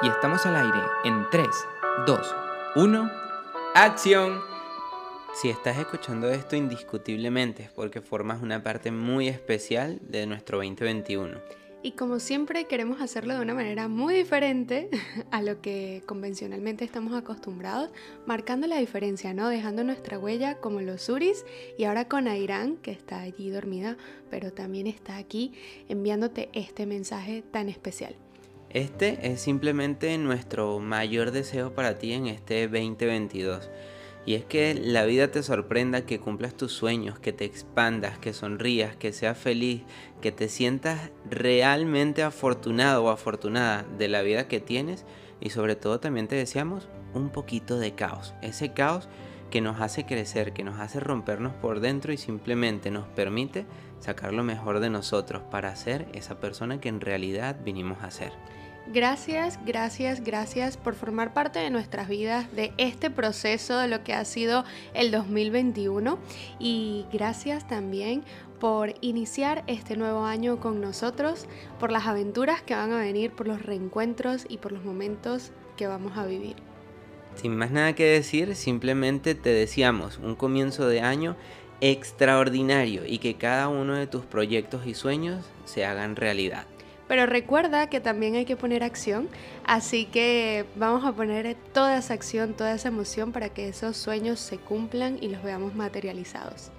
Y estamos al aire en 3, 2, 1, acción. Si estás escuchando esto indiscutiblemente es porque formas una parte muy especial de nuestro 2021. Y como siempre queremos hacerlo de una manera muy diferente a lo que convencionalmente estamos acostumbrados, marcando la diferencia, ¿no? Dejando nuestra huella como los suris y ahora con Airán, que está allí dormida, pero también está aquí enviándote este mensaje tan especial. Este es simplemente nuestro mayor deseo para ti en este 2022 y es que la vida te sorprenda, que cumplas tus sueños, que te expandas, que sonrías, que seas feliz, que te sientas realmente afortunado o afortunada de la vida que tienes y sobre todo también te deseamos un poquito de caos. Ese caos que nos hace crecer, que nos hace rompernos por dentro y simplemente nos permite sacar lo mejor de nosotros para ser esa persona que en realidad vinimos a ser. Gracias, gracias, gracias por formar parte de nuestras vidas, de este proceso, de lo que ha sido el 2021 y gracias también por iniciar este nuevo año con nosotros, por las aventuras que van a venir, por los reencuentros y por los momentos que vamos a vivir. Sin más nada que decir, simplemente te deseamos un comienzo de año extraordinario y que cada uno de tus proyectos y sueños se hagan realidad. Pero recuerda que también hay que poner acción, así que vamos a poner toda esa acción, toda esa emoción para que esos sueños se cumplan y los veamos materializados.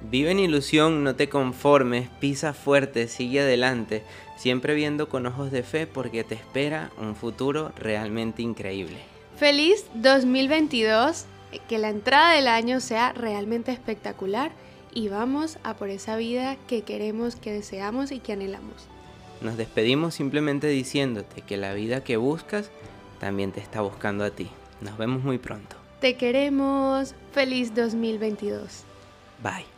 Vive en ilusión, no te conformes, pisa fuerte, sigue adelante, siempre viendo con ojos de fe porque te espera un futuro realmente increíble. Feliz 2022, que la entrada del año sea realmente espectacular y vamos a por esa vida que queremos, que deseamos y que anhelamos. Nos despedimos simplemente diciéndote que la vida que buscas también te está buscando a ti. Nos vemos muy pronto. Te queremos. Feliz 2022. Bye.